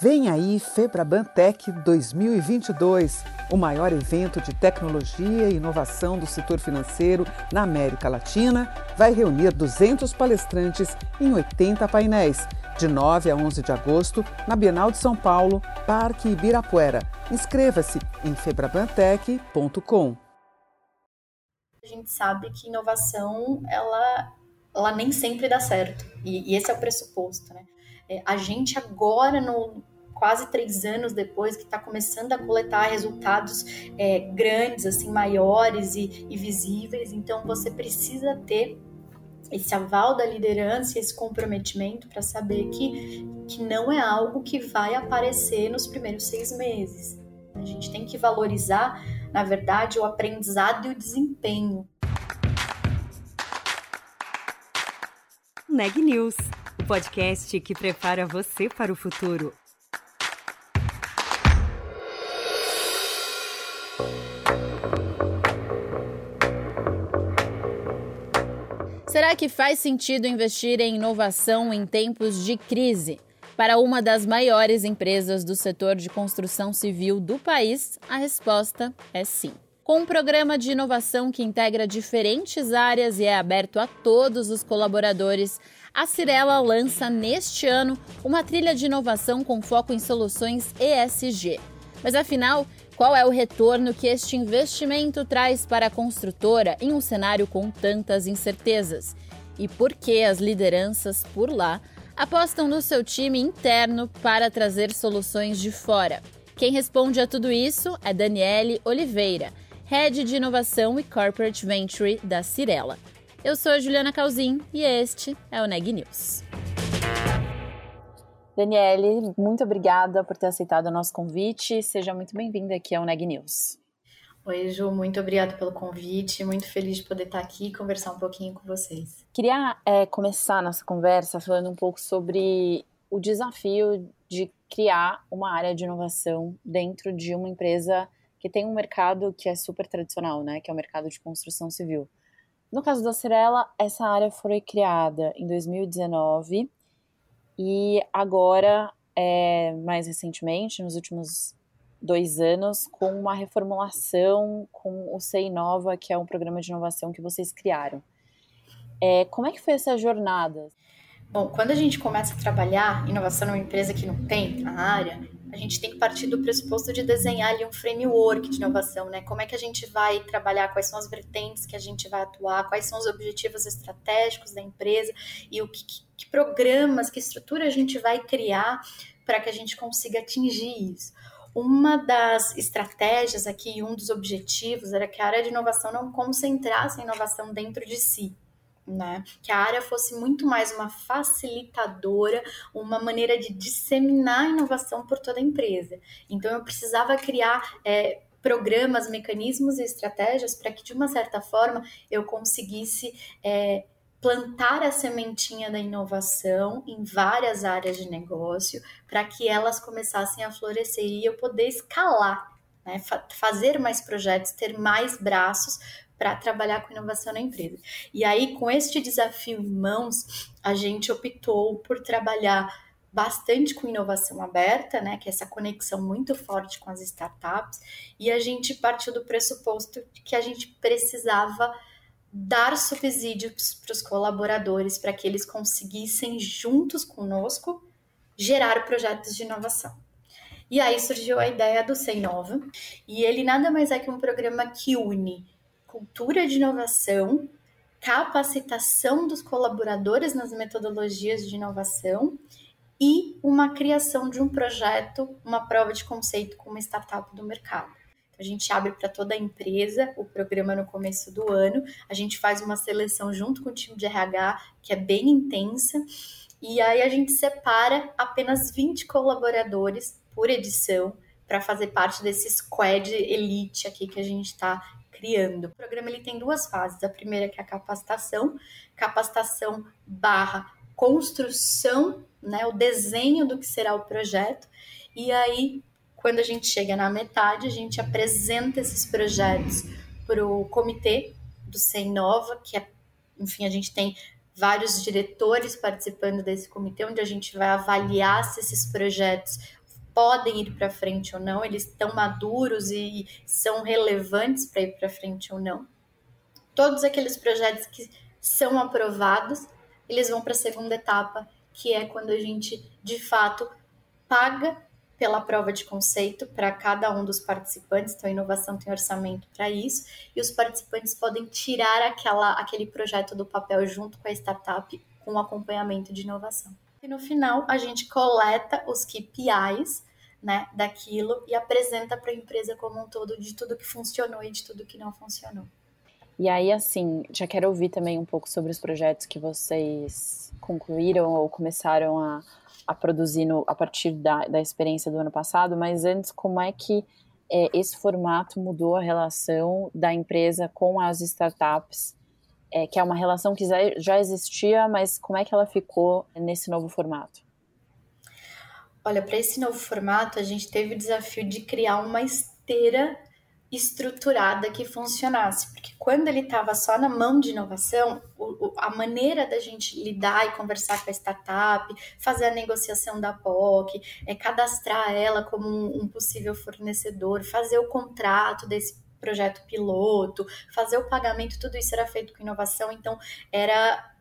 Vem aí Febrabantec 2022, o maior evento de tecnologia e inovação do setor financeiro na América Latina, vai reunir 200 palestrantes em 80 painéis, de 9 a 11 de agosto, na Bienal de São Paulo, Parque Ibirapuera. Inscreva-se em febrabantec.com. A gente sabe que inovação, ela, ela nem sempre dá certo, e, e esse é o pressuposto, né? É, a gente agora, no quase três anos depois, que está começando a coletar resultados é, grandes, assim, maiores e, e visíveis. Então, você precisa ter esse aval da liderança, esse comprometimento para saber que, que não é algo que vai aparecer nos primeiros seis meses. A gente tem que valorizar, na verdade, o aprendizado e o desempenho. Neg News podcast que prepara você para o futuro. Será que faz sentido investir em inovação em tempos de crise? Para uma das maiores empresas do setor de construção civil do país, a resposta é sim. Com um programa de inovação que integra diferentes áreas e é aberto a todos os colaboradores, a Cirela lança neste ano uma trilha de inovação com foco em soluções ESG. Mas afinal, qual é o retorno que este investimento traz para a construtora em um cenário com tantas incertezas? E por que as lideranças por lá apostam no seu time interno para trazer soluções de fora? Quem responde a tudo isso é Daniele Oliveira, Head de Inovação e Corporate Venture da Cirela. Eu sou a Juliana Calzin e este é o Neg News. Daniele, muito obrigada por ter aceitado o nosso convite. Seja muito bem-vinda aqui ao Neg News. Oi, Ju, muito obrigada pelo convite. Muito feliz de poder estar aqui e conversar um pouquinho com vocês. Queria é, começar nossa conversa falando um pouco sobre o desafio de criar uma área de inovação dentro de uma empresa que tem um mercado que é super tradicional, né? Que é o mercado de construção civil. No caso da Cirela, essa área foi criada em 2019 e agora, é, mais recentemente, nos últimos dois anos, com uma reformulação com o CEI Nova, que é um programa de inovação que vocês criaram. É, como é que foi essa jornada? Bom, quando a gente começa a trabalhar inovação numa empresa que não tem a área, a gente tem que partir do pressuposto de desenhar ali um framework de inovação, né? Como é que a gente vai trabalhar, quais são as vertentes que a gente vai atuar, quais são os objetivos estratégicos da empresa e o que, que, programas, que estrutura a gente vai criar para que a gente consiga atingir isso. Uma das estratégias aqui, um dos objetivos era que a área de inovação não concentrasse a inovação dentro de si, né? Que a área fosse muito mais uma facilitadora, uma maneira de disseminar inovação por toda a empresa. Então eu precisava criar é, programas, mecanismos e estratégias para que de uma certa forma eu conseguisse é, plantar a sementinha da inovação em várias áreas de negócio para que elas começassem a florescer e eu poder escalar, né? fazer mais projetos, ter mais braços para trabalhar com inovação na empresa. E aí, com este desafio em mãos, a gente optou por trabalhar bastante com inovação aberta, né, que é essa conexão muito forte com as startups, e a gente partiu do pressuposto que a gente precisava dar subsídios para os colaboradores para que eles conseguissem juntos conosco gerar projetos de inovação. E aí surgiu a ideia do Sem Nova, e ele nada mais é que um programa que une cultura de inovação, capacitação dos colaboradores nas metodologias de inovação e uma criação de um projeto, uma prova de conceito com uma startup do mercado. A gente abre para toda a empresa o programa no começo do ano, a gente faz uma seleção junto com o time de RH, que é bem intensa, e aí a gente separa apenas 20 colaboradores por edição para fazer parte desse squad elite aqui que a gente está criando. O programa ele tem duas fases. A primeira que é a capacitação, capacitação barra construção, né, o desenho do que será o projeto. E aí, quando a gente chega na metade, a gente apresenta esses projetos para o comitê do Sem Nova, que é, enfim, a gente tem vários diretores participando desse comitê, onde a gente vai avaliar se esses projetos podem ir para frente ou não, eles estão maduros e são relevantes para ir para frente ou não. Todos aqueles projetos que são aprovados, eles vão para a segunda etapa, que é quando a gente de fato paga pela prova de conceito para cada um dos participantes. Então, a inovação tem orçamento para isso, e os participantes podem tirar aquela, aquele projeto do papel junto com a startup com acompanhamento de inovação. E no final, a gente coleta os KPIs né, daquilo e apresenta para a empresa como um todo de tudo que funcionou e de tudo que não funcionou. E aí, assim, já quero ouvir também um pouco sobre os projetos que vocês concluíram ou começaram a, a produzir no, a partir da, da experiência do ano passado, mas antes, como é que é, esse formato mudou a relação da empresa com as startups é, que é uma relação que já existia, mas como é que ela ficou nesse novo formato? Olha, para esse novo formato, a gente teve o desafio de criar uma esteira estruturada que funcionasse, porque quando ele estava só na mão de inovação, o, o, a maneira da gente lidar e conversar com a startup, fazer a negociação da POC, é cadastrar ela como um, um possível fornecedor, fazer o contrato desse projeto piloto, fazer o pagamento, tudo isso era feito com inovação, então era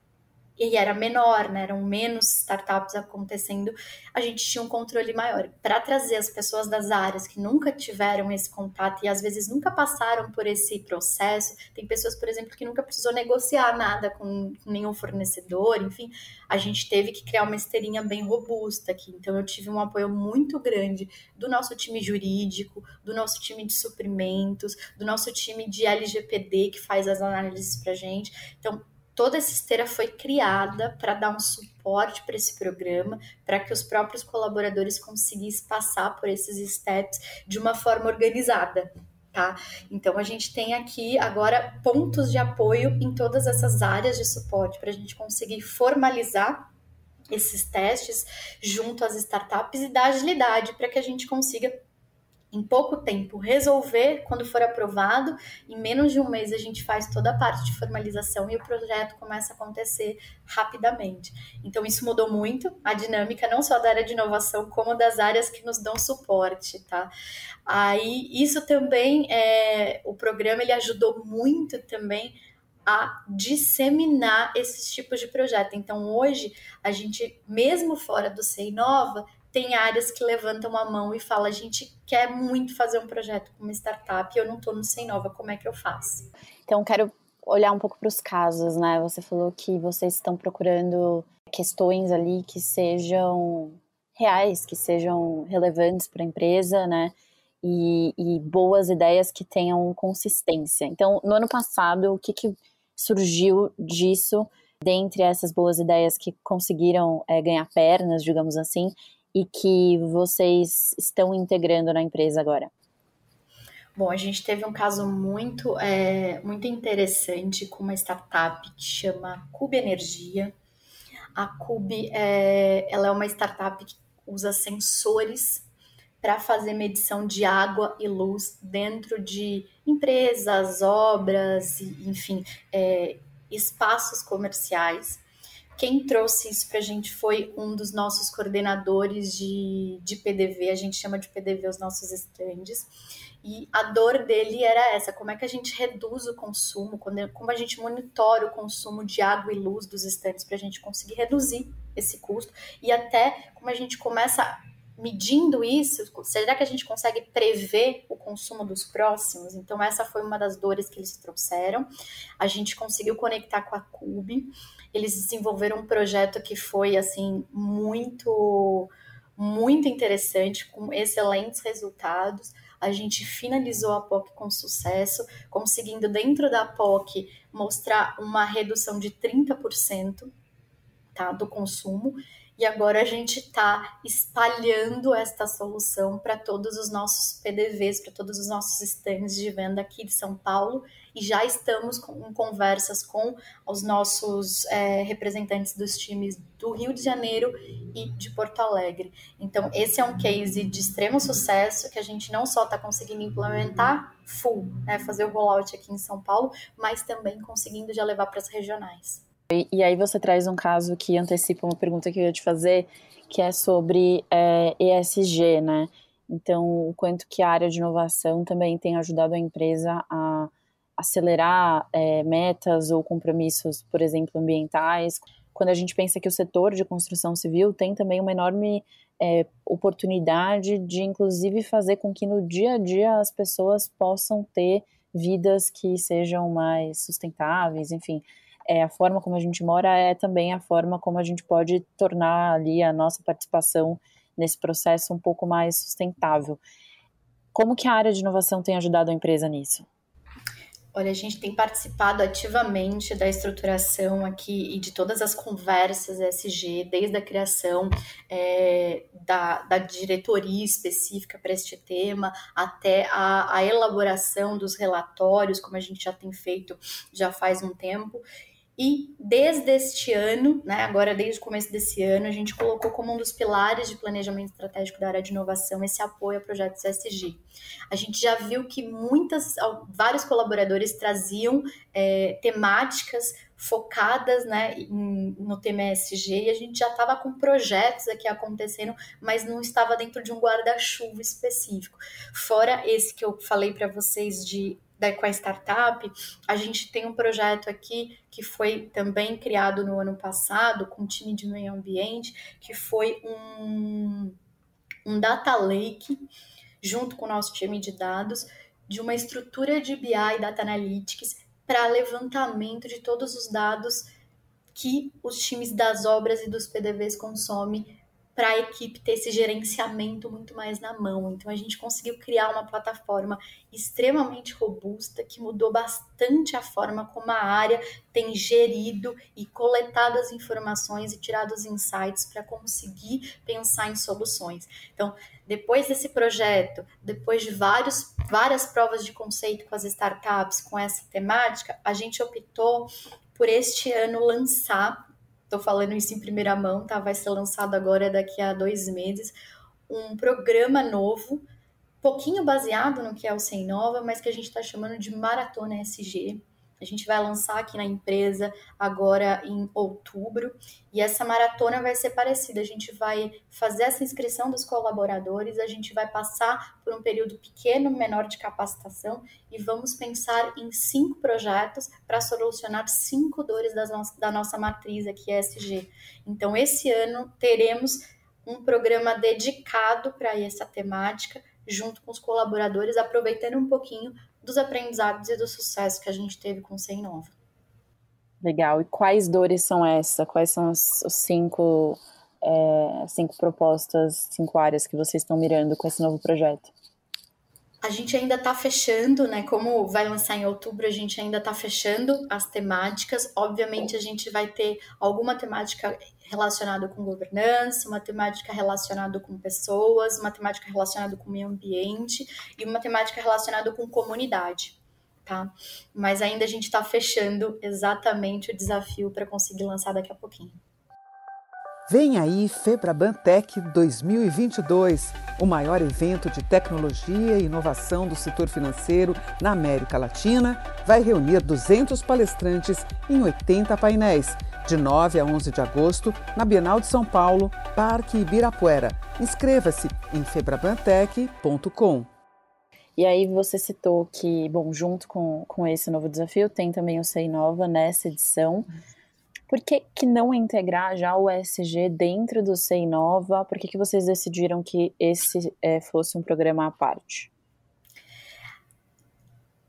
e era menor, né? Eram menos startups acontecendo, a gente tinha um controle maior. Para trazer as pessoas das áreas que nunca tiveram esse contato e às vezes nunca passaram por esse processo, tem pessoas, por exemplo, que nunca precisou negociar nada com, com nenhum fornecedor, enfim, a gente teve que criar uma esteirinha bem robusta aqui. Então eu tive um apoio muito grande do nosso time jurídico, do nosso time de suprimentos, do nosso time de LGPD que faz as análises para gente. Então toda essa esteira foi criada para dar um suporte para esse programa, para que os próprios colaboradores conseguissem passar por esses steps de uma forma organizada. Tá? Então a gente tem aqui agora pontos de apoio em todas essas áreas de suporte para a gente conseguir formalizar esses testes junto às startups e dar agilidade para que a gente consiga em pouco tempo resolver quando for aprovado. Em menos de um mês a gente faz toda a parte de formalização e o projeto começa a acontecer rapidamente. Então isso mudou muito a dinâmica não só da área de inovação como das áreas que nos dão suporte, tá? Aí isso também é o programa ele ajudou muito também a disseminar esses tipos de projeto. Então hoje a gente mesmo fora do Sei Nova tem áreas que levantam a mão e falam: a gente quer muito fazer um projeto com uma startup e eu não estou no Sem Nova, como é que eu faço? Então, quero olhar um pouco para os casos, né? Você falou que vocês estão procurando questões ali que sejam reais, que sejam relevantes para a empresa, né? E, e, boas ideias que tenham consistência. Então, no ano passado, o que, que surgiu disso, dentre essas boas ideias que conseguiram é, ganhar pernas, digamos assim, e que vocês estão integrando na empresa agora? Bom, a gente teve um caso muito, é, muito interessante com uma startup que chama Cube Energia. A Cube é, ela é uma startup que usa sensores para fazer medição de água e luz dentro de empresas, obras, enfim, é, espaços comerciais. Quem trouxe isso para a gente foi um dos nossos coordenadores de, de PDV, a gente chama de PDV os nossos estandes. E a dor dele era essa: como é que a gente reduz o consumo, como a gente monitora o consumo de água e luz dos estandes para a gente conseguir reduzir esse custo e até como a gente começa medindo isso, será que a gente consegue prever o consumo dos próximos? Então, essa foi uma das dores que eles trouxeram. A gente conseguiu conectar com a Cube. Eles desenvolveram um projeto que foi, assim, muito, muito interessante, com excelentes resultados. A gente finalizou a POC com sucesso, conseguindo, dentro da POC, mostrar uma redução de 30% tá, do consumo e agora a gente está espalhando esta solução para todos os nossos PDVs, para todos os nossos stands de venda aqui de São Paulo e já estamos com, em conversas com os nossos é, representantes dos times do Rio de Janeiro e de Porto Alegre. Então, esse é um case de extremo sucesso que a gente não só está conseguindo implementar full, né, fazer o rollout aqui em São Paulo, mas também conseguindo já levar para as regionais. E, e, aí você traz um caso que antecipa uma pergunta que eu ia te fazer, que é sobre é, ESG, né? Então, o quanto que a área de inovação também tem ajudado a empresa a acelerar é, metas ou compromissos, por exemplo, ambientais. Quando a gente pensa que o setor de construção civil tem também uma enorme é, oportunidade de, inclusive, fazer com que no dia a dia as pessoas possam ter vidas que sejam mais sustentáveis, enfim. É, a forma como a gente mora é também a forma como a gente pode tornar ali a nossa participação nesse processo um pouco mais sustentável. Como que a área de inovação tem ajudado a empresa nisso? Olha, a gente tem participado ativamente da estruturação aqui e de todas as conversas SG, desde a criação é, da, da, diretoria específica para este tema, até a, a elaboração dos relatórios, como a gente já tem feito já faz um tempo. E desde este ano, né, agora desde o começo desse ano, a gente colocou como um dos pilares de planejamento estratégico da área de inovação esse apoio a projetos ESG. A gente já viu que muitas, vários colaboradores traziam é, temáticas focadas né, em, no tema ESG e a gente já estava com projetos aqui acontecendo, mas não estava dentro de um guarda-chuva específico. Fora esse que eu falei para vocês de da, com a startup, a gente tem um projeto aqui que foi também criado no ano passado com o time de meio ambiente, que foi um, um data lake junto com o nosso time de dados de uma estrutura de BI e Data Analytics para levantamento de todos os dados que os times das obras e dos PDVs consomem para a equipe ter esse gerenciamento muito mais na mão. Então a gente conseguiu criar uma plataforma extremamente robusta que mudou bastante a forma como a área tem gerido e coletado as informações e tirado os insights para conseguir pensar em soluções. Então, depois desse projeto, depois de vários, várias provas de conceito com as startups com essa temática, a gente optou por este ano lançar Estou falando isso em primeira mão, tá? Vai ser lançado agora daqui a dois meses um programa novo, pouquinho baseado no que é o Sem Nova, mas que a gente está chamando de Maratona SG. A gente vai lançar aqui na empresa agora em outubro e essa maratona vai ser parecida. A gente vai fazer essa inscrição dos colaboradores, a gente vai passar por um período pequeno, menor de capacitação e vamos pensar em cinco projetos para solucionar cinco dores no da nossa matriz aqui SG. Então, esse ano teremos um programa dedicado para essa temática, junto com os colaboradores, aproveitando um pouquinho dos aprendizados e do sucesso que a gente teve com o Sem Nova. Legal. E quais dores são essas? Quais são os, os cinco, é, cinco propostas, cinco áreas que vocês estão mirando com esse novo projeto? A gente ainda está fechando, né? Como vai lançar em outubro, a gente ainda está fechando as temáticas. Obviamente, a gente vai ter alguma temática relacionado com governança, uma temática relacionada com pessoas, uma temática relacionada com meio ambiente e uma temática relacionada com comunidade, tá? Mas ainda a gente está fechando exatamente o desafio para conseguir lançar daqui a pouquinho. Vem aí Febraban Tech 2022, o maior evento de tecnologia e inovação do setor financeiro na América Latina, vai reunir 200 palestrantes em 80 painéis de 9 a 11 de agosto, na Bienal de São Paulo, Parque Ibirapuera. Inscreva-se em febrabantec.com. E aí você citou que, bom, junto com, com esse novo desafio, tem também o Sei Nova nessa edição. Por que, que não integrar já o ESG dentro do Sei Nova? Por que, que vocês decidiram que esse é, fosse um programa à parte?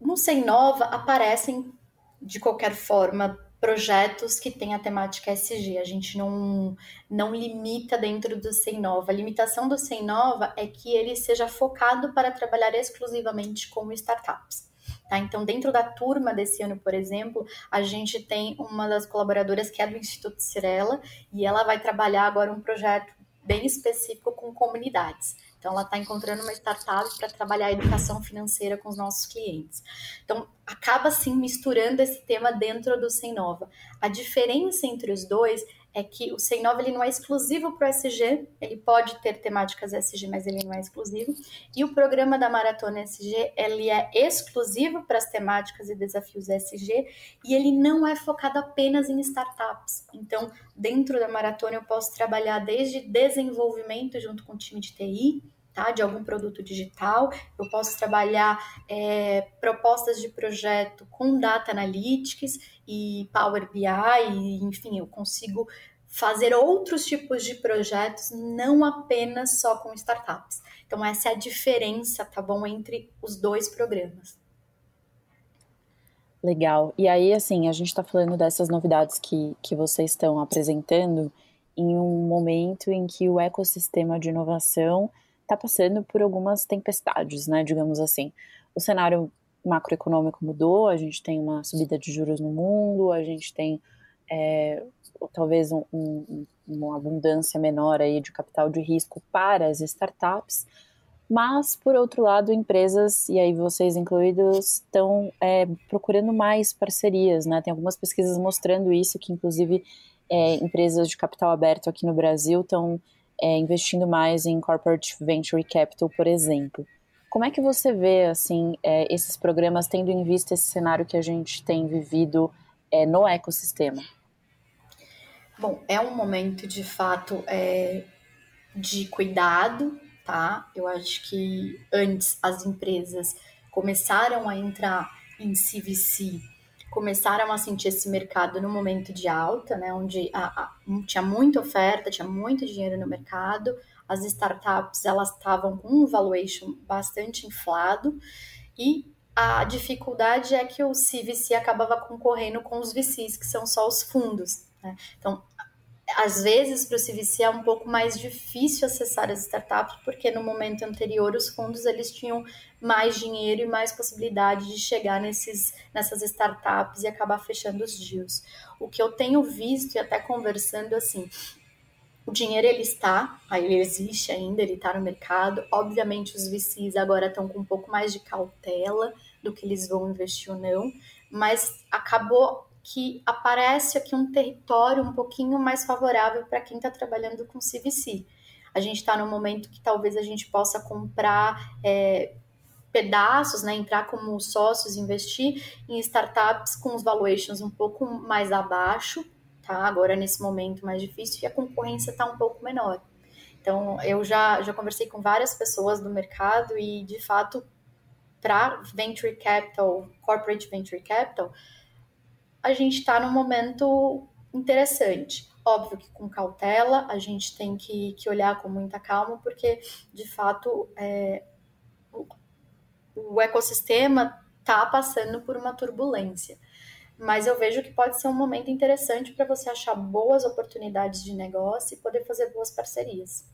No Sei Nova aparecem, de qualquer forma, projetos que têm a temática SG. A gente não, não limita dentro do Sem Nova. A limitação do Sem Nova é que ele seja focado para trabalhar exclusivamente com startups. Tá? Então, dentro da turma desse ano, por exemplo, a gente tem uma das colaboradoras que é do Instituto Cirela e ela vai trabalhar agora um projeto bem específico com comunidades. Então, ela está encontrando uma startup para trabalhar a educação financeira com os nossos clientes. Então, acaba assim misturando esse tema dentro do Sem Nova. A diferença entre os dois é que o Seinova ele não é exclusivo para o SG, ele pode ter temáticas SG, mas ele não é exclusivo. E o programa da Maratona SG, ele é exclusivo para as temáticas e desafios SG, e ele não é focado apenas em startups. Então, dentro da Maratona eu posso trabalhar desde desenvolvimento junto com o time de TI, Tá, de algum produto digital. Eu posso trabalhar é, propostas de projeto com Data Analytics e Power BI, e, enfim, eu consigo fazer outros tipos de projetos, não apenas só com startups. Então, essa é a diferença, tá bom, entre os dois programas. Legal. E aí, assim, a gente está falando dessas novidades que, que vocês estão apresentando em um momento em que o ecossistema de inovação está passando por algumas tempestades, né, digamos assim. O cenário macroeconômico mudou, a gente tem uma subida de juros no mundo, a gente tem é, talvez um, um, uma abundância menor aí de capital de risco para as startups, mas por outro lado, empresas, e aí vocês incluídos, estão é, procurando mais parcerias, né? Tem algumas pesquisas mostrando isso, que inclusive é, empresas de capital aberto aqui no Brasil estão é, investindo mais em corporate venture capital, por exemplo. Como é que você vê assim é, esses programas tendo em vista esse cenário que a gente tem vivido é, no ecossistema? Bom, é um momento de fato é, de cuidado, tá? Eu acho que antes as empresas começaram a entrar em CVC começaram a sentir esse mercado no momento de alta, né, onde a, a, tinha muita oferta, tinha muito dinheiro no mercado, as startups elas estavam com um valuation bastante inflado e a dificuldade é que o CVC acabava concorrendo com os VCs, que são só os fundos. Né? Então, às vezes para o CVC é um pouco mais difícil acessar as startups, porque no momento anterior os fundos eles tinham mais dinheiro e mais possibilidade de chegar nesses, nessas startups e acabar fechando os deals. O que eu tenho visto e até conversando assim, o dinheiro ele está, ele existe ainda, ele está no mercado. Obviamente os VCs agora estão com um pouco mais de cautela do que eles vão investir ou não, mas acabou que aparece aqui um território um pouquinho mais favorável para quem está trabalhando com CVC. A gente está no momento que talvez a gente possa comprar é, pedaços, né, entrar como sócios, investir em startups com os valuations um pouco mais abaixo, tá? Agora nesse momento mais difícil e a concorrência está um pouco menor. Então eu já já conversei com várias pessoas do mercado e de fato para venture capital, corporate venture capital, a gente está num momento interessante. Óbvio que com cautela, a gente tem que, que olhar com muita calma, porque de fato é, o, o ecossistema está passando por uma turbulência. Mas eu vejo que pode ser um momento interessante para você achar boas oportunidades de negócio e poder fazer boas parcerias.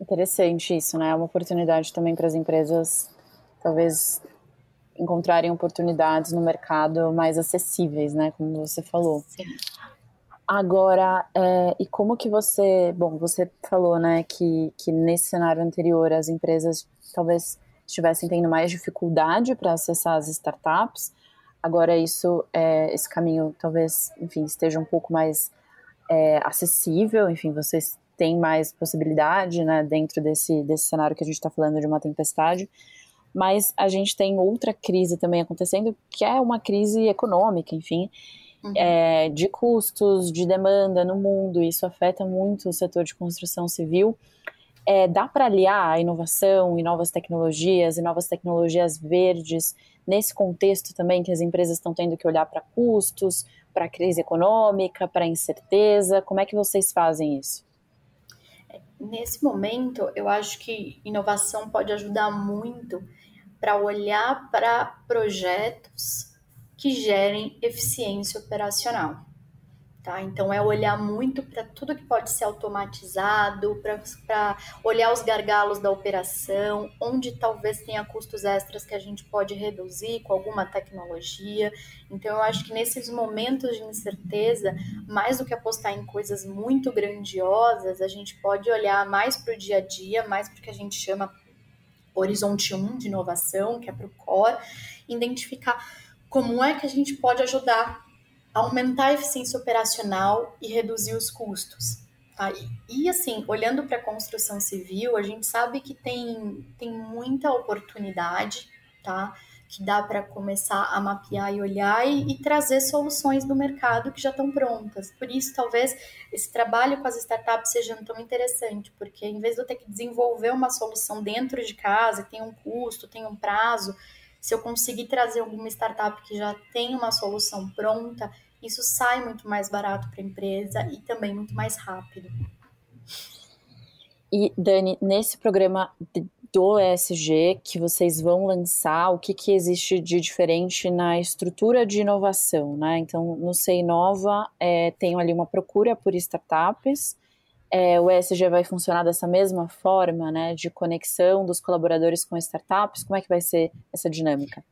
Interessante isso, né? É uma oportunidade também para as empresas, talvez encontrarem oportunidades no mercado mais acessíveis, né? Como você falou. Sim. Agora, é, e como que você, bom, você falou, né, que, que nesse cenário anterior as empresas talvez estivessem tendo mais dificuldade para acessar as startups. Agora isso, é, esse caminho talvez, enfim, esteja um pouco mais é, acessível. Enfim, vocês têm mais possibilidade, né, dentro desse desse cenário que a gente está falando de uma tempestade mas a gente tem outra crise também acontecendo, que é uma crise econômica, enfim, uhum. é, de custos, de demanda no mundo, isso afeta muito o setor de construção civil. É, dá para aliar a inovação e novas tecnologias e novas tecnologias verdes nesse contexto também que as empresas estão tendo que olhar para custos, para a crise econômica, para a incerteza? Como é que vocês fazem isso? Nesse momento, eu acho que inovação pode ajudar muito para olhar para projetos que gerem eficiência operacional. Tá? Então, é olhar muito para tudo que pode ser automatizado, para olhar os gargalos da operação, onde talvez tenha custos extras que a gente pode reduzir com alguma tecnologia. Então, eu acho que nesses momentos de incerteza, mais do que apostar em coisas muito grandiosas, a gente pode olhar mais para o dia a dia, mais para o que a gente chama horizonte 1 de inovação, que é para o core, identificar como é que a gente pode ajudar aumentar a eficiência operacional e reduzir os custos. Tá? E, e assim, olhando para a construção civil, a gente sabe que tem, tem muita oportunidade, tá? Que dá para começar a mapear e olhar e, e, trazer soluções do mercado que já estão prontas. Por isso, talvez esse trabalho com as startups seja tão interessante, porque em vez de eu ter que desenvolver uma solução dentro de casa, tem um custo, tem um prazo, se eu conseguir trazer alguma startup que já tem uma solução pronta, isso sai muito mais barato para a empresa e também muito mais rápido. E Dani, nesse programa do ESG que vocês vão lançar, o que, que existe de diferente na estrutura de inovação, né? Então, no Sei Inova, é, tem ali uma procura por startups, é, o ESG vai funcionar dessa mesma forma, né, de conexão dos colaboradores com startups? Como é que vai ser essa dinâmica?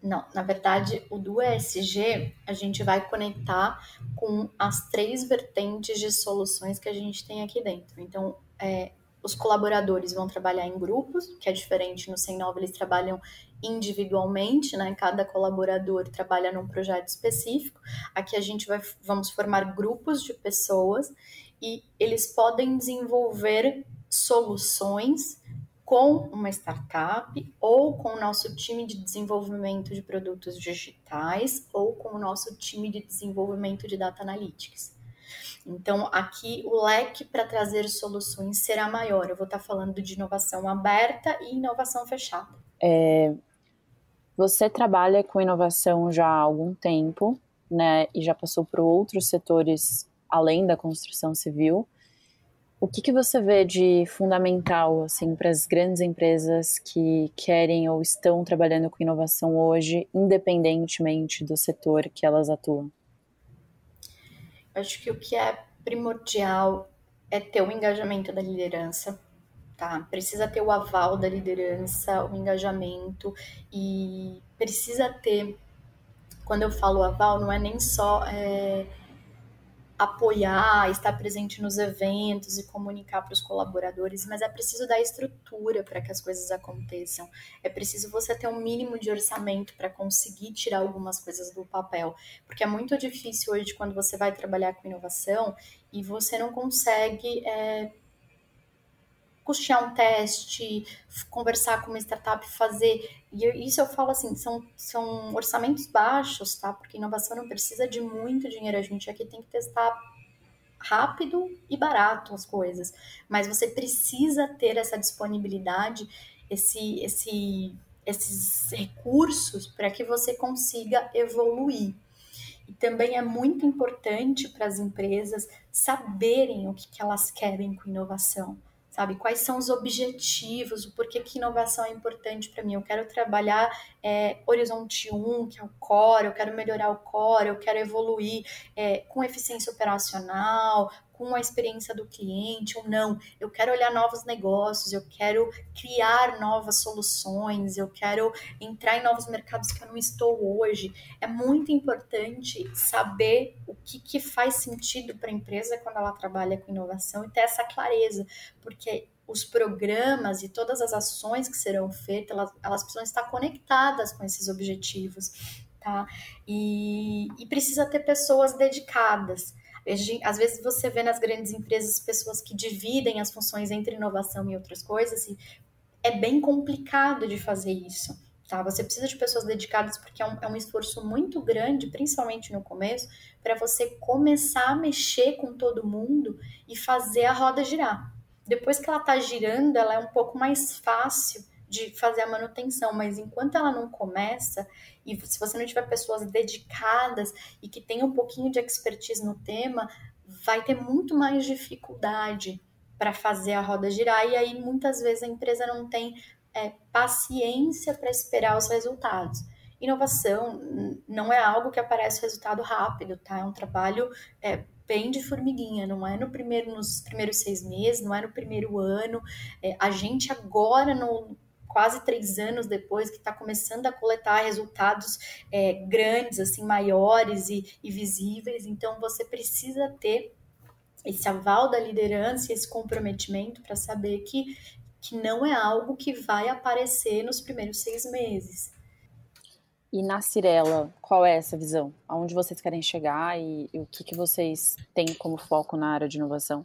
Não, na verdade, o do ESG a gente vai conectar com as três vertentes de soluções que a gente tem aqui dentro. Então, é, os colaboradores vão trabalhar em grupos, que é diferente no Sem Nova, eles trabalham individualmente, né? Cada colaborador trabalha num projeto específico. Aqui a gente vai vamos formar grupos de pessoas e eles podem desenvolver soluções com uma startup ou com o nosso time de desenvolvimento de produtos digitais ou com o nosso time de desenvolvimento de data analytics. Então, aqui o leque para trazer soluções será maior. Eu vou estar tá falando de inovação aberta e inovação fechada. É, você trabalha com inovação já há algum tempo, né? E já passou por outros setores além da construção civil. O que, que você vê de fundamental assim para as grandes empresas que querem ou estão trabalhando com inovação hoje, independentemente do setor que elas atuam? Acho que o que é primordial é ter o engajamento da liderança, tá? Precisa ter o aval da liderança, o engajamento e precisa ter. Quando eu falo aval, não é nem só é, apoiar, estar presente nos eventos e comunicar para os colaboradores, mas é preciso dar estrutura para que as coisas aconteçam. É preciso você ter um mínimo de orçamento para conseguir tirar algumas coisas do papel, porque é muito difícil hoje quando você vai trabalhar com inovação e você não consegue é, custear um teste, conversar com uma startup, fazer. E isso eu falo assim, são, são orçamentos baixos, tá? Porque inovação não precisa de muito dinheiro. A gente aqui tem que testar rápido e barato as coisas. Mas você precisa ter essa disponibilidade, esse, esse, esses recursos para que você consiga evoluir. E também é muito importante para as empresas saberem o que, que elas querem com inovação sabe? Quais são os objetivos, o porquê que inovação é importante para mim. Eu quero trabalhar é, Horizonte 1, que é o core, eu quero melhorar o core, eu quero evoluir é, com eficiência operacional, com a experiência do cliente ou não. Eu quero olhar novos negócios, eu quero criar novas soluções, eu quero entrar em novos mercados que eu não estou hoje. É muito importante saber o que, que faz sentido para a empresa quando ela trabalha com inovação e ter essa clareza, porque os programas e todas as ações que serão feitas, elas, elas precisam estar conectadas com esses objetivos. Tá? E, e precisa ter pessoas dedicadas às vezes você vê nas grandes empresas pessoas que dividem as funções entre inovação e outras coisas, e é bem complicado de fazer isso. Tá? Você precisa de pessoas dedicadas porque é um, é um esforço muito grande, principalmente no começo, para você começar a mexer com todo mundo e fazer a roda girar. Depois que ela está girando, ela é um pouco mais fácil de fazer a manutenção, mas enquanto ela não começa, e se você não tiver pessoas dedicadas e que tenham um pouquinho de expertise no tema, vai ter muito mais dificuldade para fazer a roda girar, e aí muitas vezes a empresa não tem é, paciência para esperar os resultados. Inovação não é algo que aparece resultado rápido, tá? É um trabalho é, bem de formiguinha, não é no primeiro, nos primeiros seis meses, não é no primeiro ano. É, a gente agora, no, quase três anos depois, que está começando a coletar resultados é, grandes, assim, maiores e, e visíveis. Então, você precisa ter esse aval da liderança, esse comprometimento para saber que, que não é algo que vai aparecer nos primeiros seis meses. E na Cirela, qual é essa visão? Aonde vocês querem chegar e, e o que, que vocês têm como foco na área de inovação?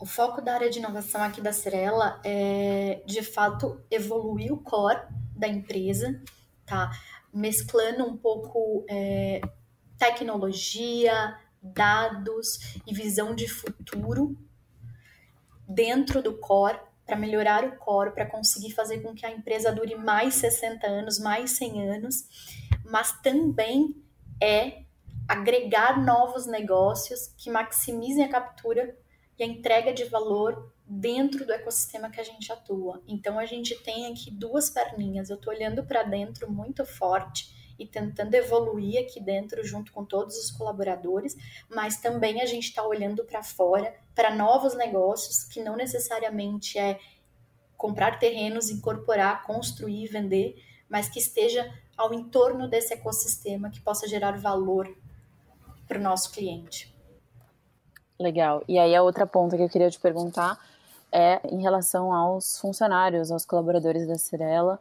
O foco da área de inovação aqui da Cirela é, de fato, evoluir o core da empresa, tá? Mesclando um pouco é, tecnologia, dados e visão de futuro dentro do core para melhorar o core, para conseguir fazer com que a empresa dure mais 60 anos, mais 100 anos, mas também é agregar novos negócios que maximizem a captura e a entrega de valor dentro do ecossistema que a gente atua. Então a gente tem aqui duas perninhas. Eu estou olhando para dentro muito forte e tentando evoluir aqui dentro junto com todos os colaboradores, mas também a gente está olhando para fora para novos negócios que não necessariamente é comprar terrenos, incorporar, construir, vender, mas que esteja ao entorno desse ecossistema que possa gerar valor para o nosso cliente. Legal. E aí a outra ponta que eu queria te perguntar é em relação aos funcionários, aos colaboradores da Cirela,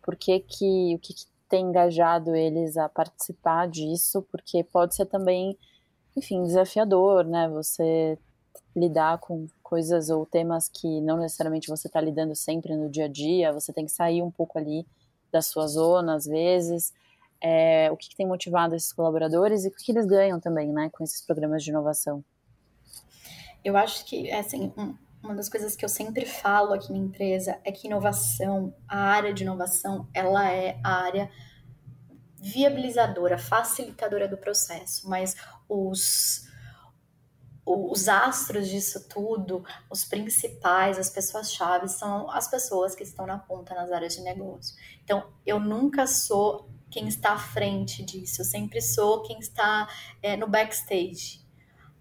por que que, o que, que tem engajado eles a participar disso, porque pode ser também, enfim, desafiador, né? Você lidar com coisas ou temas que não necessariamente você está lidando sempre no dia a dia, você tem que sair um pouco ali da sua zona, às vezes. É, o que, que, tem motivado esses colaboradores e o que eles ganham também, né, com esses programas de inovação? Eu acho que, assim, uma das coisas que eu sempre falo aqui na empresa é que inovação, a área de inovação, ela é a área viabilizadora, facilitadora do processo, mas os os astros disso tudo, os principais, as pessoas-chave, são as pessoas que estão na ponta nas áreas de negócio. Então, eu nunca sou quem está à frente disso, eu sempre sou quem está é, no backstage.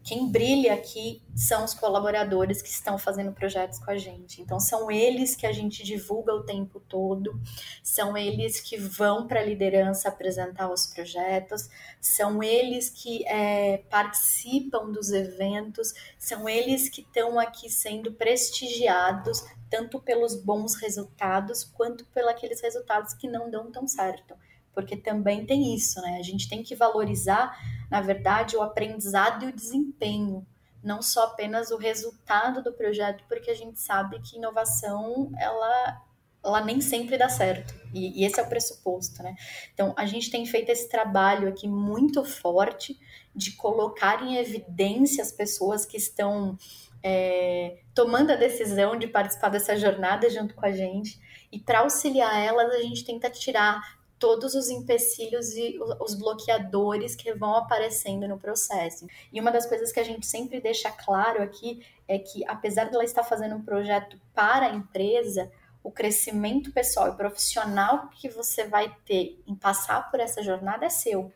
Quem brilha aqui são os colaboradores que estão fazendo projetos com a gente. Então, são eles que a gente divulga o tempo todo, são eles que vão para a liderança apresentar os projetos, são eles que é, participam dos eventos, são eles que estão aqui sendo prestigiados, tanto pelos bons resultados, quanto pelos resultados que não dão tão certo porque também tem isso, né? A gente tem que valorizar, na verdade, o aprendizado e o desempenho, não só apenas o resultado do projeto, porque a gente sabe que inovação ela ela nem sempre dá certo. E, e, esse é o pressuposto, né? Então, a gente tem feito esse trabalho aqui muito forte de colocar em evidência as pessoas que estão é, tomando a decisão de participar dessa jornada junto com a gente. E para auxiliar elas, a gente tenta tirar todos os empecilhos e os bloqueadores que vão aparecendo no processo. E uma das coisas que a gente sempre deixa claro aqui é que, apesar dela estar fazendo um projeto para a empresa, o crescimento pessoal e profissional que você vai ter em passar por essa jornada é seu.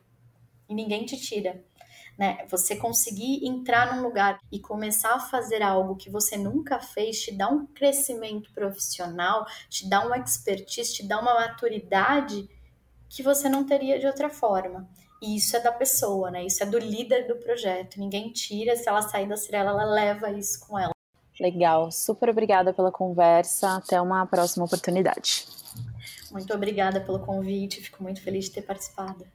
E ninguém te tira. Né? Você conseguir entrar num lugar e começar a fazer algo que você nunca fez te dá um crescimento profissional, te dá uma expertise, te dá uma maturidade que você não teria de outra forma. E isso é da pessoa, né? Isso é do líder do projeto. Ninguém tira, se ela sair da Cirela, ela leva isso com ela. Legal, super obrigada pela conversa. Até uma próxima oportunidade. Muito obrigada pelo convite, fico muito feliz de ter participado.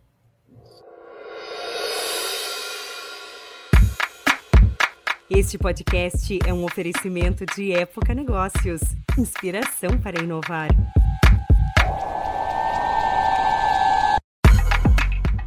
Este podcast é um oferecimento de Época Negócios inspiração para inovar.